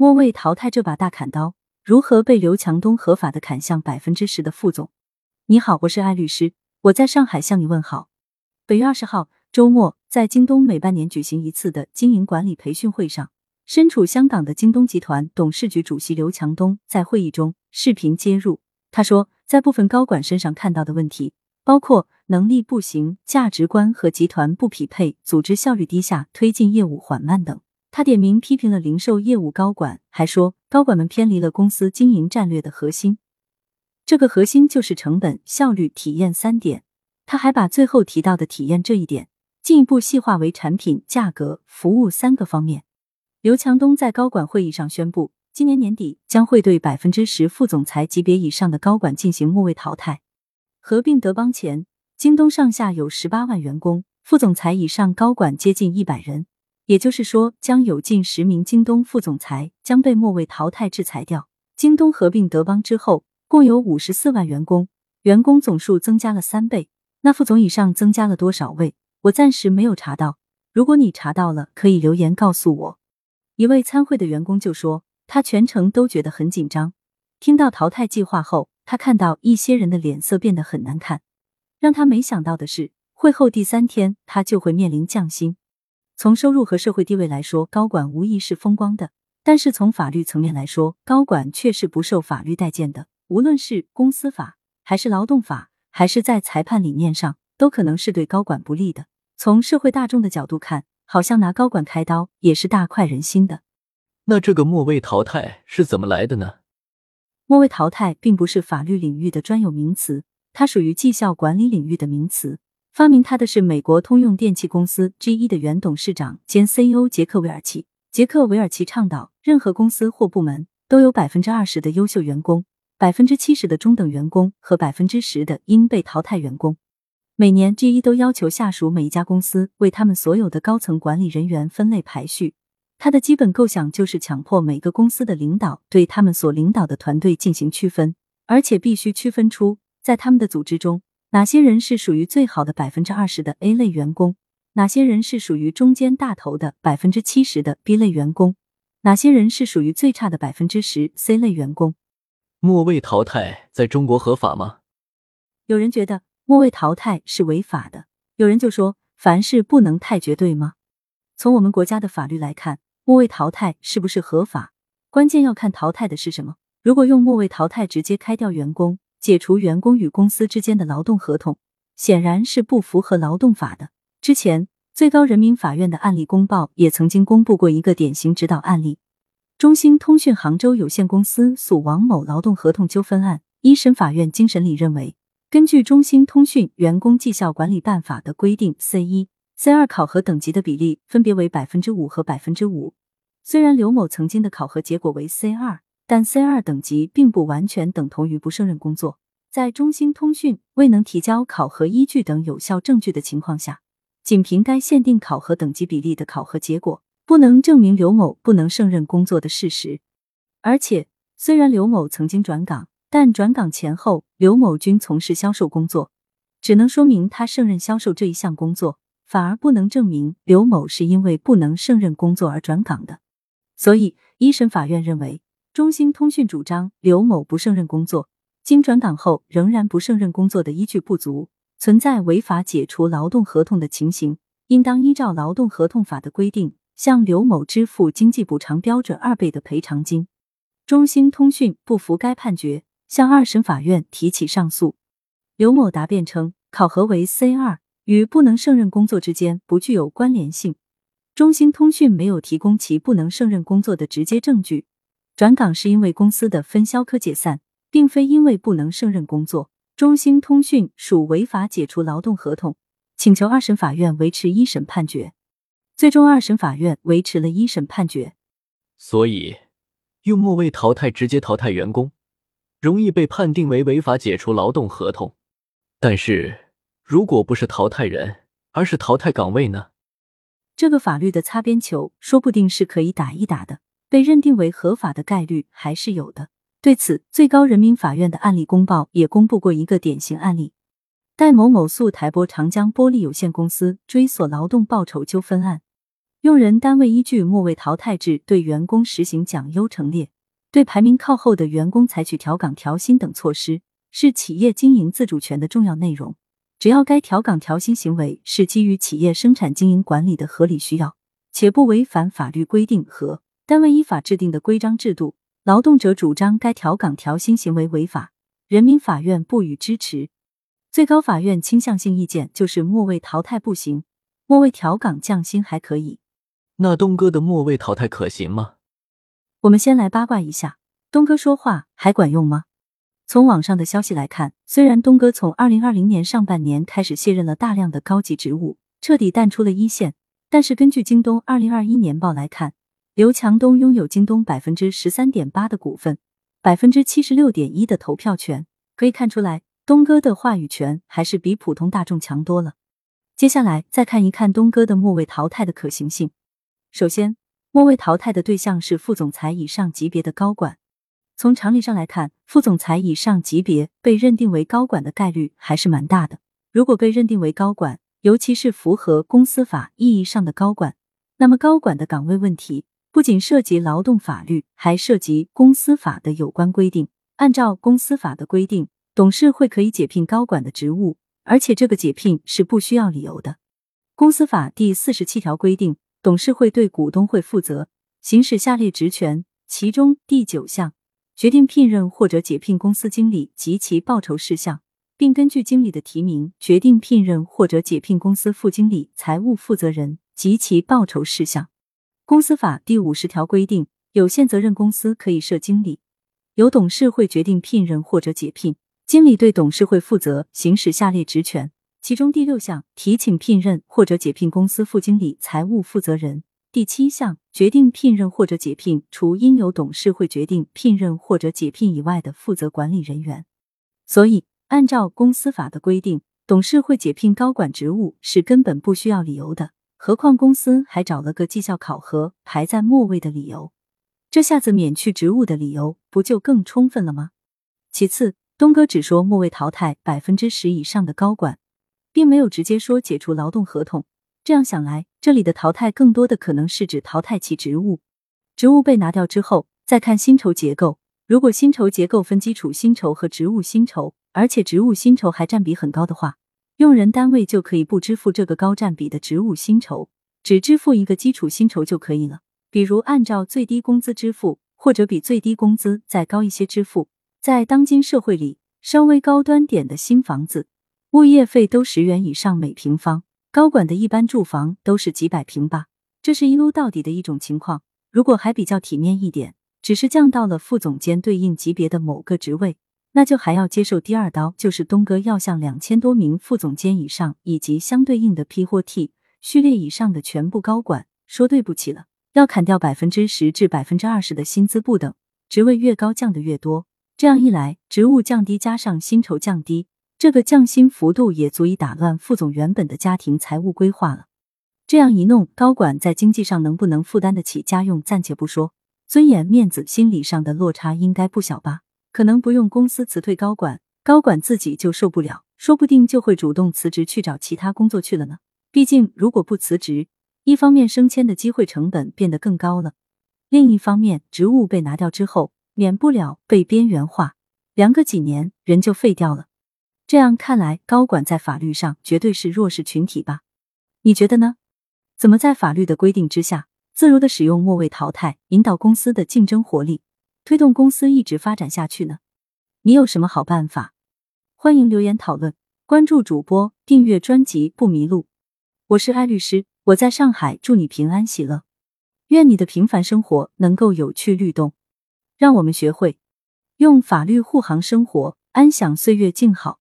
莫为淘汰这把大砍刀如何被刘强东合法的砍向百分之十的副总？你好，我是艾律师，我在上海向你问好。本月二十号周末，在京东每半年举行一次的经营管理培训会上，身处香港的京东集团董事局主席刘强东在会议中视频接入，他说，在部分高管身上看到的问题，包括能力不行、价值观和集团不匹配、组织效率低下、推进业务缓慢等。他点名批评了零售业务高管，还说高管们偏离了公司经营战略的核心。这个核心就是成本、效率、体验三点。他还把最后提到的体验这一点进一步细化为产品、价格、服务三个方面。刘强东在高管会议上宣布，今年年底将会对百分之十副总裁级别以上的高管进行末位淘汰。合并德邦前，京东上下有十八万员工，副总裁以上高管接近一百人。也就是说，将有近十名京东副总裁将被末位淘汰制裁掉。京东合并德邦之后，共有五十四万员工，员工总数增加了三倍。那副总以上增加了多少位？我暂时没有查到。如果你查到了，可以留言告诉我。一位参会的员工就说，他全程都觉得很紧张。听到淘汰计划后，他看到一些人的脸色变得很难看。让他没想到的是，会后第三天，他就会面临降薪。从收入和社会地位来说，高管无疑是风光的；但是从法律层面来说，高管却是不受法律待见的。无论是公司法，还是劳动法，还是在裁判理念上，都可能是对高管不利的。从社会大众的角度看，好像拿高管开刀也是大快人心的。那这个末位淘汰是怎么来的呢？末位淘汰并不是法律领域的专有名词，它属于绩效管理领域的名词。发明它的是美国通用电气公司 GE 的原董事长兼 CEO 杰克韦尔奇。杰克韦尔奇倡导，任何公司或部门都有百分之二十的优秀员工，百分之七十的中等员工和百分之十的应被淘汰员工。每年 GE 都要求下属每一家公司为他们所有的高层管理人员分类排序。它的基本构想就是强迫每个公司的领导对他们所领导的团队进行区分，而且必须区分出在他们的组织中。哪些人是属于最好的百分之二十的 A 类员工？哪些人是属于中间大头的百分之七十的 B 类员工？哪些人是属于最差的百分之十 C 类员工？末位淘汰在中国合法吗？有人觉得末位淘汰是违法的，有人就说凡事不能太绝对吗？从我们国家的法律来看，末位淘汰是不是合法，关键要看淘汰的是什么。如果用末位淘汰直接开掉员工。解除员工与公司之间的劳动合同，显然是不符合劳动法的。之前，最高人民法院的案例公报也曾经公布过一个典型指导案例：中兴通讯杭州有限公司诉王某劳动合同纠纷案。一审法院经审理认为，根据中兴通讯员工绩效管理办法的规定，C 一、C 二考核等级的比例分别为百分之五和百分之五。虽然刘某曾经的考核结果为 C 二。但 C 二等级并不完全等同于不胜任工作，在中兴通讯未能提交考核依据等有效证据的情况下，仅凭该限定考核等级比例的考核结果，不能证明刘某不能胜任工作的事实。而且，虽然刘某曾经转岗，但转岗前后刘某均从事销售工作，只能说明他胜任销售这一项工作，反而不能证明刘某是因为不能胜任工作而转岗的。所以，一审法院认为。中兴通讯主张刘某不胜任工作，经转岗后仍然不胜任工作的依据不足，存在违法解除劳动合同的情形，应当依照劳动合同法的规定，向刘某支付经济补偿标准二倍的赔偿金。中兴通讯不服该判决，向二审法院提起上诉。刘某答辩称，考核为 C 二，与不能胜任工作之间不具有关联性。中兴通讯没有提供其不能胜任工作的直接证据。转岗是因为公司的分销科解散，并非因为不能胜任工作。中兴通讯属违法解除劳动合同，请求二审法院维持一审判决。最终，二审法院维持了一审判决。所以，用末位淘汰直接淘汰员工，容易被判定为违法解除劳动合同。但是，如果不是淘汰人，而是淘汰岗位呢？这个法律的擦边球，说不定是可以打一打的。被认定为合法的概率还是有的。对此，最高人民法院的案例公报也公布过一个典型案例：戴某某诉台玻长江玻璃有限公司追索劳动报酬纠纷案。用人单位依据末位淘汰制对员工实行奖优惩劣，对排名靠后的员工采取调岗调薪等措施，是企业经营自主权的重要内容。只要该调岗调薪行为是基于企业生产经营管理的合理需要，且不违反法律规定和单位依法制定的规章制度，劳动者主张该调岗调薪行为违法，人民法院不予支持。最高法院倾向性意见就是末位淘汰不行，末位调岗降薪还可以。那东哥的末位淘汰可行吗？我们先来八卦一下，东哥说话还管用吗？从网上的消息来看，虽然东哥从二零二零年上半年开始卸任了大量的高级职务，彻底淡出了一线，但是根据京东二零二一年报来看，刘强东拥有京东百分之十三点八的股份，百分之七十六点一的投票权，可以看出来，东哥的话语权还是比普通大众强多了。接下来再看一看东哥的末位淘汰的可行性。首先，末位淘汰的对象是副总裁以上级别的高管。从常理上来看，副总裁以上级别被认定为高管的概率还是蛮大的。如果被认定为高管，尤其是符合公司法意义上的高管，那么高管的岗位问题不仅涉及劳动法律，还涉及公司法的有关规定。按照公司法的规定，董事会可以解聘高管的职务，而且这个解聘是不需要理由的。公司法第四十七条规定。董事会对股东会负责，行使下列职权，其中第九项决定聘任或者解聘公司经理及其报酬事项，并根据经理的提名决定聘任或者解聘公司副经理、财务负责人及其报酬事项。公司法第五十条规定，有限责任公司可以设经理，由董事会决定聘任或者解聘经理，对董事会负责，行使下列职权。其中第六项提请聘任或者解聘公司副经理、财务负责人；第七项决定聘任或者解聘除应由董事会决定聘任或者解聘以外的负责管理人员。所以，按照公司法的规定，董事会解聘高管职务是根本不需要理由的。何况公司还找了个绩效考核排在末位的理由，这下子免去职务的理由不就更充分了吗？其次，东哥只说末位淘汰百分之十以上的高管。并没有直接说解除劳动合同，这样想来，这里的淘汰更多的可能是指淘汰其职务，职务被拿掉之后，再看薪酬结构。如果薪酬结构分基础薪酬和职务薪酬，而且职务薪酬还占比很高的话，用人单位就可以不支付这个高占比的职务薪酬，只支付一个基础薪酬就可以了。比如按照最低工资支付，或者比最低工资再高一些支付。在当今社会里，稍微高端点的新房子。物业费都十元以上每平方，高管的一般住房都是几百平吧，这是一撸到底的一种情况。如果还比较体面一点，只是降到了副总监对应级别的某个职位，那就还要接受第二刀，就是东哥要向两千多名副总监以上以及相对应的 P 或 T 序列以上的全部高管说对不起了，要砍掉百分之十至百分之二十的薪资不等，职位越高降的越多。这样一来，职务降低加上薪酬降低。这个降薪幅度也足以打乱副总原本的家庭财务规划了。这样一弄，高管在经济上能不能负担得起家用暂且不说，尊严、面子、心理上的落差应该不小吧？可能不用公司辞退高管，高管自己就受不了，说不定就会主动辞职去找其他工作去了呢。毕竟，如果不辞职，一方面升迁的机会成本变得更高了，另一方面职务被拿掉之后，免不了被边缘化，凉个几年人就废掉了。这样看来，高管在法律上绝对是弱势群体吧？你觉得呢？怎么在法律的规定之下，自如的使用末位淘汰，引导公司的竞争活力，推动公司一直发展下去呢？你有什么好办法？欢迎留言讨论，关注主播，订阅专辑不迷路。我是艾律师，我在上海，祝你平安喜乐，愿你的平凡生活能够有趣律动。让我们学会用法律护航生活，安享岁月静好。